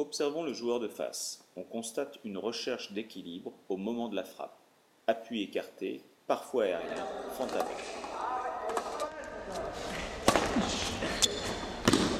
Observons le joueur de face. On constate une recherche d'équilibre au moment de la frappe. Appui écarté, parfois aérien, fantasme.